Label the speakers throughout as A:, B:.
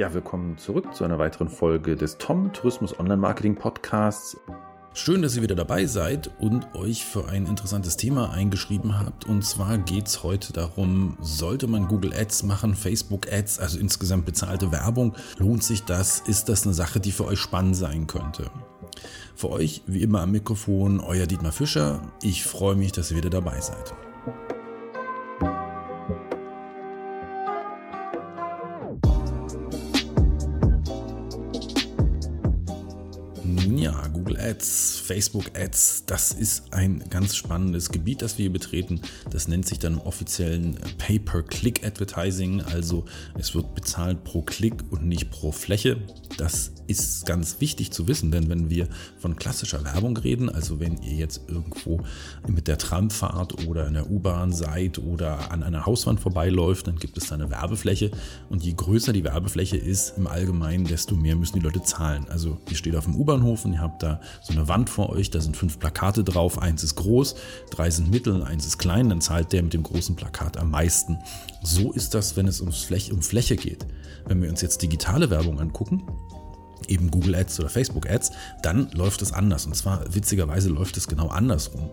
A: Ja, willkommen zurück zu einer weiteren Folge des Tom Tourismus Online Marketing Podcasts.
B: Schön, dass ihr wieder dabei seid und euch für ein interessantes Thema eingeschrieben habt. Und zwar geht es heute darum, sollte man Google Ads machen, Facebook Ads, also insgesamt bezahlte Werbung? Lohnt sich das? Ist das eine Sache, die für euch spannend sein könnte? Für euch, wie immer am Mikrofon, euer Dietmar Fischer. Ich freue mich, dass ihr wieder dabei seid. Ads, Facebook Ads, das ist ein ganz spannendes Gebiet, das wir hier betreten. Das nennt sich dann im offiziellen Pay-per-Click-Advertising, also es wird bezahlt pro Klick und nicht pro Fläche. Das ist ganz wichtig zu wissen, denn wenn wir von klassischer Werbung reden, also wenn ihr jetzt irgendwo mit der Tram fahrt oder in der U-Bahn seid oder an einer Hauswand vorbeiläuft, dann gibt es da eine Werbefläche und je größer die Werbefläche ist im Allgemeinen, desto mehr müssen die Leute zahlen. Also ihr steht auf dem U-Bahnhof und ihr habt da so eine Wand vor euch, da sind fünf Plakate drauf, eins ist groß, drei sind mittel, eins ist klein, dann zahlt der mit dem großen Plakat am meisten. So ist das, wenn es ums Fläche, um Fläche geht. Wenn wir uns jetzt digitale Werbung angucken, eben Google Ads oder Facebook Ads, dann läuft es anders. Und zwar witzigerweise läuft es genau andersrum.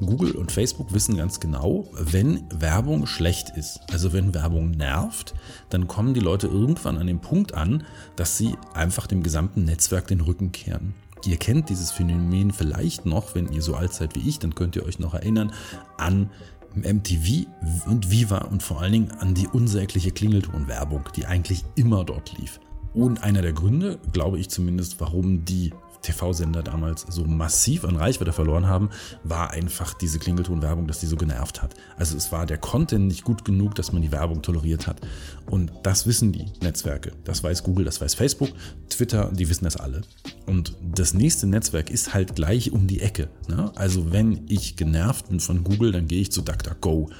B: Google und Facebook wissen ganz genau, wenn Werbung schlecht ist, also wenn Werbung nervt, dann kommen die Leute irgendwann an den Punkt an, dass sie einfach dem gesamten Netzwerk den Rücken kehren. Ihr kennt dieses Phänomen vielleicht noch, wenn ihr so alt seid wie ich, dann könnt ihr euch noch erinnern an MTV und Viva und vor allen Dingen an die unsägliche Klingeltonwerbung, die eigentlich immer dort lief. Und einer der Gründe, glaube ich zumindest, warum die TV-Sender damals so massiv an Reichweite verloren haben, war einfach diese Klingelton-Werbung, dass die so genervt hat. Also es war der Content nicht gut genug, dass man die Werbung toleriert hat. Und das wissen die Netzwerke. Das weiß Google, das weiß Facebook, Twitter, die wissen das alle. Und das nächste Netzwerk ist halt gleich um die Ecke. Ne? Also wenn ich genervt bin von Google, dann gehe ich zu DuckDuckGo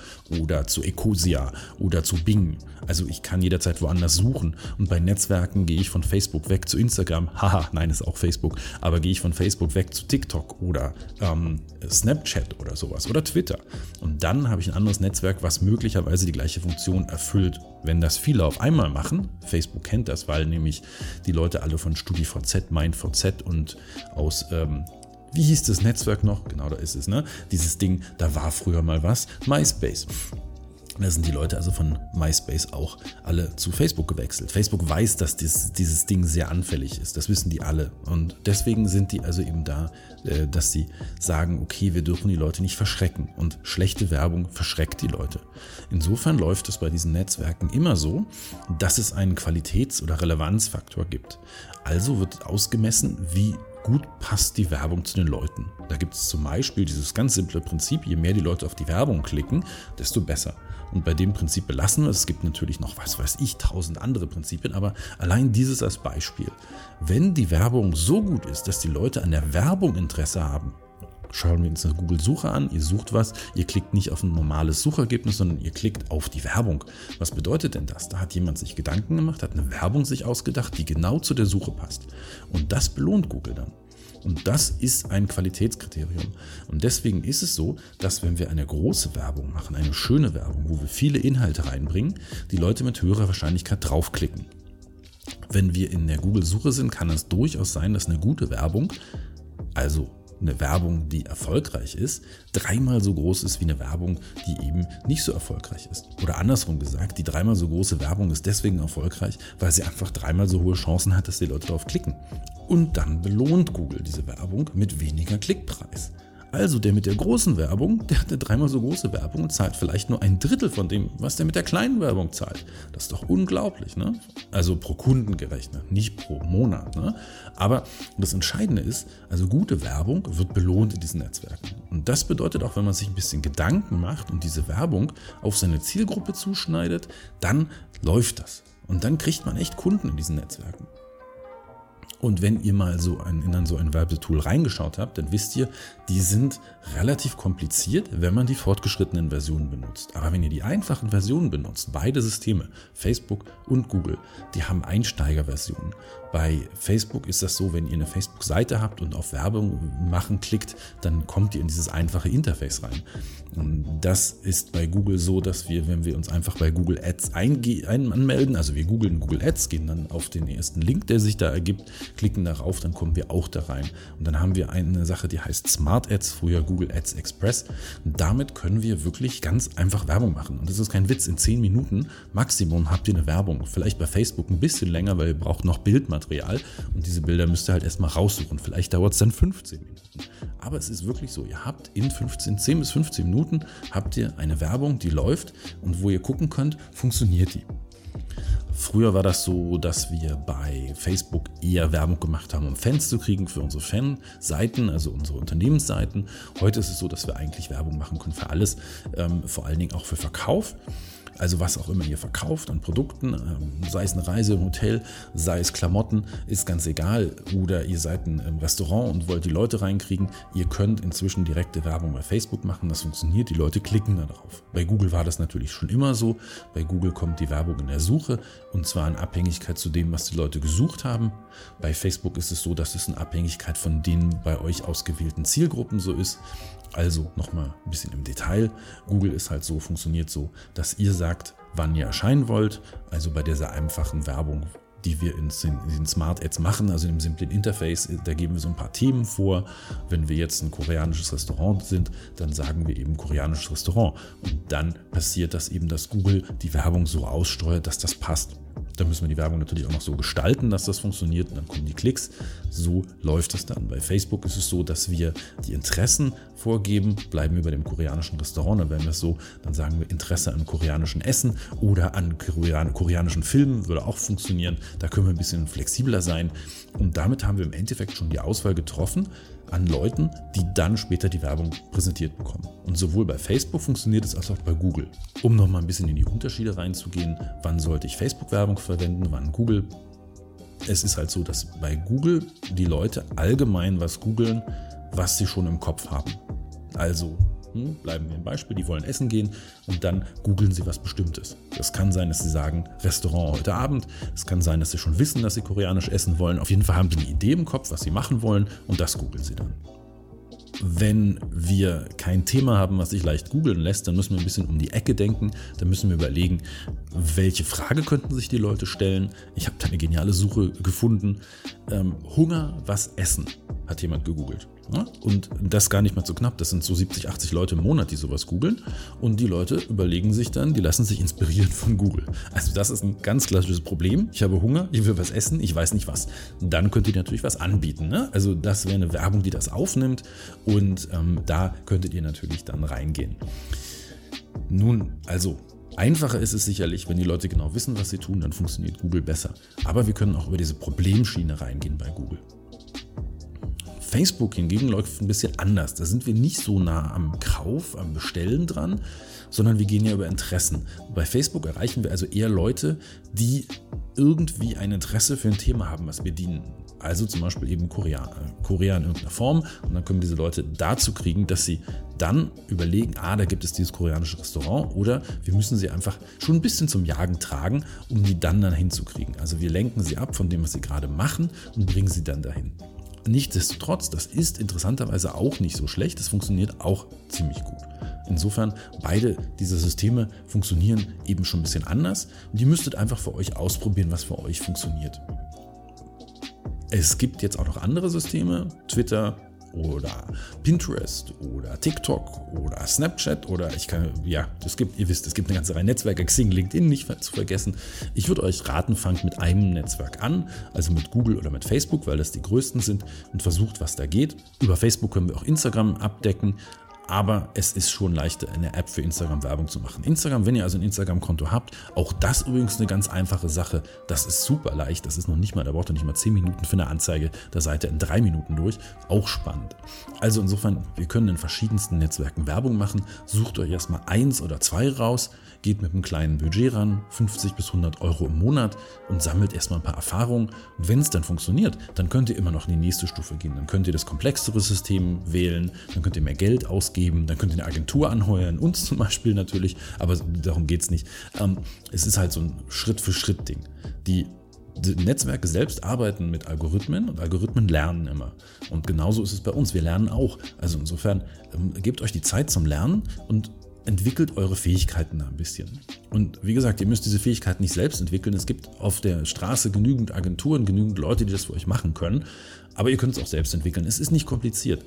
B: oder zu Ecosia oder zu Bing. Also ich kann jederzeit woanders suchen. Und bei Netzwerken gehe ich von Facebook weg zu Instagram. Haha, nein, ist auch Facebook. Aber gehe ich von Facebook weg zu TikTok oder ähm, Snapchat oder sowas oder Twitter. Und dann habe ich ein anderes Netzwerk, was möglicherweise die gleiche Funktion erfüllt. Wenn das viele auf einmal machen, Facebook kennt das, weil nämlich die Leute alle von StudiVZ, MindVZ und aus ähm, wie hieß das Netzwerk noch? Genau, da ist es, ne? Dieses Ding, da war früher mal was. MySpace. Da sind die Leute also von MySpace auch alle zu Facebook gewechselt. Facebook weiß, dass dies, dieses Ding sehr anfällig ist. Das wissen die alle. Und deswegen sind die also eben da, äh, dass sie sagen, okay, wir dürfen die Leute nicht verschrecken. Und schlechte Werbung verschreckt die Leute. Insofern läuft es bei diesen Netzwerken immer so, dass es einen Qualitäts- oder Relevanzfaktor gibt. Also wird ausgemessen, wie gut passt die Werbung zu den Leuten. Da gibt es zum Beispiel dieses ganz simple Prinzip, je mehr die Leute auf die Werbung klicken, desto besser. Und bei dem Prinzip belassen wir es. Es gibt natürlich noch, was weiß ich, tausend andere Prinzipien, aber allein dieses als Beispiel. Wenn die Werbung so gut ist, dass die Leute an der Werbung Interesse haben, schauen wir uns eine Google-Suche an, ihr sucht was, ihr klickt nicht auf ein normales Suchergebnis, sondern ihr klickt auf die Werbung. Was bedeutet denn das? Da hat jemand sich Gedanken gemacht, hat eine Werbung sich ausgedacht, die genau zu der Suche passt. Und das belohnt Google dann. Und das ist ein Qualitätskriterium. Und deswegen ist es so, dass wenn wir eine große Werbung machen, eine schöne Werbung, wo wir viele Inhalte reinbringen, die Leute mit höherer Wahrscheinlichkeit draufklicken. Wenn wir in der Google-Suche sind, kann es durchaus sein, dass eine gute Werbung, also eine Werbung, die erfolgreich ist, dreimal so groß ist wie eine Werbung, die eben nicht so erfolgreich ist. Oder andersrum gesagt, die dreimal so große Werbung ist deswegen erfolgreich, weil sie einfach dreimal so hohe Chancen hat, dass die Leute darauf klicken. Und dann belohnt Google diese Werbung mit weniger Klickpreis. Also der mit der großen Werbung, der hat eine dreimal so große Werbung und zahlt vielleicht nur ein Drittel von dem, was der mit der kleinen Werbung zahlt. Das ist doch unglaublich, ne? Also pro Kunden gerechnet, nicht pro Monat, ne? Aber das Entscheidende ist, also gute Werbung wird belohnt in diesen Netzwerken. Und das bedeutet auch, wenn man sich ein bisschen Gedanken macht und diese Werbung auf seine Zielgruppe zuschneidet, dann läuft das. Und dann kriegt man echt Kunden in diesen Netzwerken. Und wenn ihr mal so ein, in so ein Werbetool reingeschaut habt, dann wisst ihr, die sind relativ kompliziert, wenn man die fortgeschrittenen Versionen benutzt. Aber wenn ihr die einfachen Versionen benutzt, beide Systeme, Facebook und Google, die haben Einsteigerversionen. Bei Facebook ist das so, wenn ihr eine Facebook-Seite habt und auf Werbung machen klickt, dann kommt ihr in dieses einfache Interface rein. Und das ist bei Google so, dass wir, wenn wir uns einfach bei Google Ads anmelden, also wir googeln Google Ads, gehen dann auf den ersten Link, der sich da ergibt, klicken darauf, dann kommen wir auch da rein. Und dann haben wir eine Sache, die heißt Smart Ads, früher Google Ads Express. Und damit können wir wirklich ganz einfach Werbung machen. Und das ist kein Witz, in 10 Minuten Maximum habt ihr eine Werbung. Vielleicht bei Facebook ein bisschen länger, weil ihr braucht noch Bildmaterial. Und diese Bilder müsst ihr halt erstmal raussuchen. Vielleicht dauert es dann 15 Minuten. Aber es ist wirklich so, ihr habt in 15, 10 bis 15 Minuten habt ihr eine Werbung, die läuft und wo ihr gucken könnt, funktioniert die. Früher war das so, dass wir bei Facebook eher Werbung gemacht haben, um Fans zu kriegen für unsere Fanseiten, also unsere Unternehmensseiten. Heute ist es so, dass wir eigentlich Werbung machen können für alles, ähm, vor allen Dingen auch für Verkauf. Also was auch immer ihr verkauft an Produkten, ähm, sei es eine Reise im Hotel, sei es Klamotten, ist ganz egal. Oder ihr seid ein Restaurant und wollt die Leute reinkriegen. Ihr könnt inzwischen direkte Werbung bei Facebook machen. Das funktioniert. Die Leute klicken da drauf. Bei Google war das natürlich schon immer so. Bei Google kommt die Werbung in der Suche und zwar in Abhängigkeit zu dem, was die Leute gesucht haben. Bei Facebook ist es so, dass es in Abhängigkeit von den bei euch ausgewählten Zielgruppen so ist. Also nochmal ein bisschen im Detail. Google ist halt so, funktioniert so, dass ihr sagt, wann ihr erscheinen wollt. Also bei dieser einfachen Werbung, die wir in, den Smart Ads machen, also im simplen Interface, da geben wir so ein paar Themen vor. Wenn wir jetzt ein koreanisches Restaurant sind, dann sagen wir eben koreanisches Restaurant. Und dann passiert das eben, dass Google die Werbung so aussteuert, dass das passt. Da müssen wir die Werbung natürlich auch noch so gestalten, dass das funktioniert. Und dann kommen die Klicks. So läuft es dann. Bei Facebook ist es so, dass wir die Interessen vorgeben, bleiben wir bei dem koreanischen Restaurant. Dann wären wir es so, dann sagen wir Interesse an koreanischen Essen oder an koreanischen Filmen würde auch funktionieren. Da können wir ein bisschen flexibler sein. Und damit haben wir im Endeffekt schon die Auswahl getroffen an Leuten, die dann später die Werbung präsentiert bekommen. Und sowohl bei Facebook funktioniert es als auch bei Google. Um nochmal ein bisschen in die Unterschiede reinzugehen, wann sollte ich Facebook-Werbung verwenden, wann Google. Es ist halt so, dass bei Google die Leute allgemein was googeln, was sie schon im Kopf haben. Also hm, bleiben wir im Beispiel, die wollen essen gehen und dann googeln sie was Bestimmtes. Das kann sein, dass sie sagen, Restaurant heute Abend. Es kann sein, dass sie schon wissen, dass sie koreanisch essen wollen. Auf jeden Fall haben sie eine Idee im Kopf, was sie machen wollen und das googeln sie dann. Wenn wir kein Thema haben, was sich leicht googeln lässt, dann müssen wir ein bisschen um die Ecke denken. Dann müssen wir überlegen, welche Frage könnten sich die Leute stellen. Ich habe da eine geniale Suche gefunden. Ähm, Hunger, was essen, hat jemand gegoogelt. Und das gar nicht mal so knapp. Das sind so 70, 80 Leute im Monat, die sowas googeln. Und die Leute überlegen sich dann, die lassen sich inspirieren von Google. Also das ist ein ganz klassisches Problem. Ich habe Hunger, ich will was essen, ich weiß nicht was. Dann könnt ihr natürlich was anbieten. Ne? Also das wäre eine Werbung, die das aufnimmt. Und ähm, da könntet ihr natürlich dann reingehen. Nun, also Einfacher ist es sicherlich, wenn die Leute genau wissen, was sie tun, dann funktioniert Google besser. Aber wir können auch über diese Problemschiene reingehen bei Google. Facebook hingegen läuft ein bisschen anders. Da sind wir nicht so nah am Kauf, am Bestellen dran, sondern wir gehen ja über Interessen. Bei Facebook erreichen wir also eher Leute, die irgendwie ein Interesse für ein Thema haben, was wir dienen. Also zum Beispiel eben Korea, äh, Korea in irgendeiner Form. Und dann können diese Leute dazu kriegen, dass sie dann überlegen, ah, da gibt es dieses koreanische Restaurant. Oder wir müssen sie einfach schon ein bisschen zum Jagen tragen, um die dann dann hinzukriegen. Also wir lenken sie ab von dem, was sie gerade machen und bringen sie dann dahin. Nichtsdestotrotz, das ist interessanterweise auch nicht so schlecht. Das funktioniert auch ziemlich gut. Insofern, beide diese Systeme funktionieren eben schon ein bisschen anders und ihr müsstet einfach für euch ausprobieren, was für euch funktioniert. Es gibt jetzt auch noch andere Systeme, Twitter, oder Pinterest oder TikTok oder Snapchat oder ich kann, ja, es gibt, ihr wisst, es gibt eine ganze Reihe Netzwerke, Xing, LinkedIn nicht zu vergessen. Ich würde euch raten, fangt mit einem Netzwerk an, also mit Google oder mit Facebook, weil das die größten sind und versucht, was da geht. Über Facebook können wir auch Instagram abdecken, aber es ist schon leichter, eine App für Instagram Werbung zu machen. Instagram, wenn ihr also ein Instagram-Konto habt, auch das übrigens eine ganz einfache Sache. Das ist super leicht. Das ist noch nicht mal, da braucht ihr nicht mal 10 Minuten für eine Anzeige. Seid ihr in drei Minuten durch. Auch spannend. Also insofern, wir können in verschiedensten Netzwerken Werbung machen. Sucht euch erstmal eins oder zwei raus geht mit einem kleinen Budget ran, 50 bis 100 Euro im Monat und sammelt erstmal ein paar Erfahrungen. Und wenn es dann funktioniert, dann könnt ihr immer noch in die nächste Stufe gehen. Dann könnt ihr das komplexere System wählen, dann könnt ihr mehr Geld ausgeben, dann könnt ihr eine Agentur anheuern, uns zum Beispiel natürlich, aber darum geht es nicht. Ähm, es ist halt so ein Schritt-für-Schritt-Ding. Die die Netzwerke selbst arbeiten mit Algorithmen und Algorithmen lernen immer. Und genauso ist es bei uns. Wir lernen auch. Also insofern ähm, gebt euch die Zeit zum Lernen und entwickelt eure Fähigkeiten ein bisschen. Und wie gesagt, ihr müsst diese Fähigkeiten nicht selbst entwickeln. Es gibt auf der Straße genügend Agenturen, genügend Leute, die das für euch machen können. Aber ihr könnt es auch selbst entwickeln. Es ist nicht kompliziert.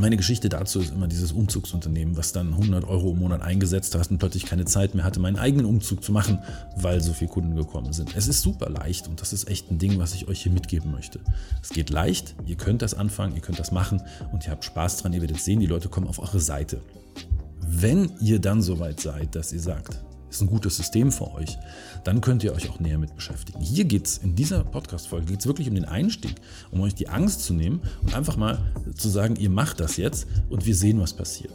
B: Meine Geschichte dazu ist immer dieses Umzugsunternehmen, was dann 100 Euro im Monat eingesetzt hat und plötzlich keine Zeit mehr hatte, meinen eigenen Umzug zu machen, weil so viele Kunden gekommen sind. Es ist super leicht und das ist echt ein Ding, was ich euch hier mitgeben möchte. Es geht leicht, ihr könnt das anfangen, ihr könnt das machen und ihr habt Spaß dran, ihr werdet sehen, die Leute kommen auf eure Seite. Wenn ihr dann soweit seid, dass ihr sagt, ist ein gutes System für euch, dann könnt ihr euch auch näher mit beschäftigen. Hier geht es in dieser Podcast-Folge wirklich um den Einstieg, um euch die Angst zu nehmen und einfach mal zu sagen, ihr macht das jetzt und wir sehen, was passiert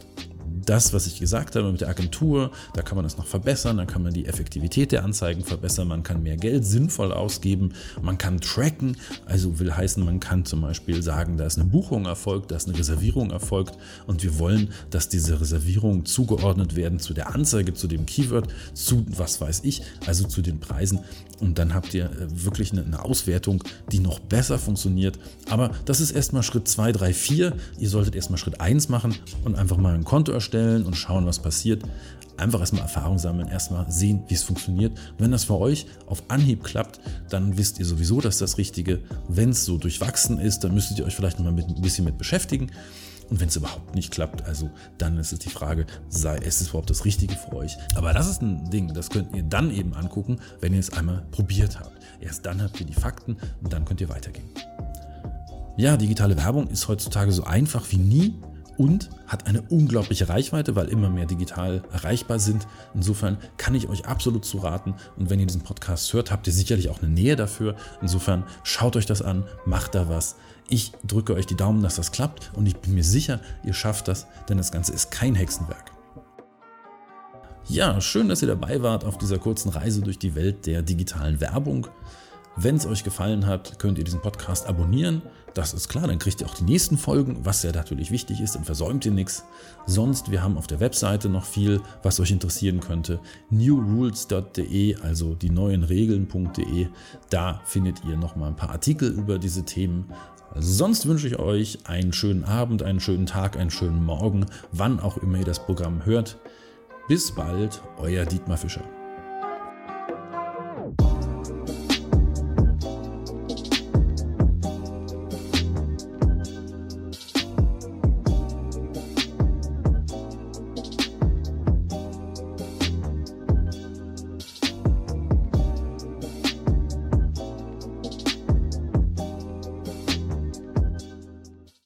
B: das, was ich gesagt habe mit der Agentur, da kann man das noch verbessern, dann kann man die Effektivität der Anzeigen verbessern, man kann mehr Geld sinnvoll ausgeben, man kann tracken, also will heißen, man kann zum Beispiel sagen, da ist eine Buchung erfolgt, da ist eine Reservierung erfolgt und wir wollen, dass diese Reservierungen zugeordnet werden zu der Anzeige, zu dem Keyword, zu was weiß ich, also zu den Preisen und dann habt ihr äh, wirklich eine, eine Auswertung, die noch besser funktioniert. Aber das ist erstmal Schritt 2, 3, 4. Ihr solltet erstmal Schritt 1 machen und einfach mal ein Konto erstellen und schauen, was passiert. Einfach erstmal Erfahrung sammeln, erstmal sehen, wie es funktioniert. Und wenn das für euch auf Anhieb klappt, dann wisst ihr sowieso, dass das Richtige. Wenn es so durchwachsen ist, dann müsstet ihr euch vielleicht noch mal ein bisschen mit beschäftigen. Und wenn es überhaupt nicht klappt, also dann ist es die Frage, sei es überhaupt das Richtige für euch. Aber das ist ein Ding, das könnt ihr dann eben angucken, wenn ihr es einmal probiert habt. Erst dann habt ihr die Fakten und dann könnt ihr weitergehen. Ja, digitale Werbung ist heutzutage so einfach wie nie und hat eine unglaubliche Reichweite, weil immer mehr digital erreichbar sind. Insofern kann ich euch absolut zu raten. Und wenn ihr diesen Podcast hört, habt ihr sicherlich auch eine Nähe dafür. Insofern schaut euch das an, macht da was. Ich drücke euch die Daumen, dass das klappt und ich bin mir sicher, ihr schafft das, denn das Ganze ist kein Hexenwerk. Ja, schön, dass ihr dabei wart auf dieser kurzen Reise durch die Welt der digitalen Werbung. Wenn es euch gefallen hat, könnt ihr diesen Podcast abonnieren. Das ist klar, dann kriegt ihr auch die nächsten Folgen, was ja natürlich wichtig ist, dann versäumt ihr nichts. Sonst, wir haben auf der Webseite noch viel, was euch interessieren könnte. newrules.de, also die neuen Regeln.de. Da findet ihr noch mal ein paar Artikel über diese Themen. Sonst wünsche ich euch einen schönen Abend, einen schönen Tag, einen schönen Morgen, wann auch immer ihr das Programm hört. Bis bald, euer Dietmar Fischer.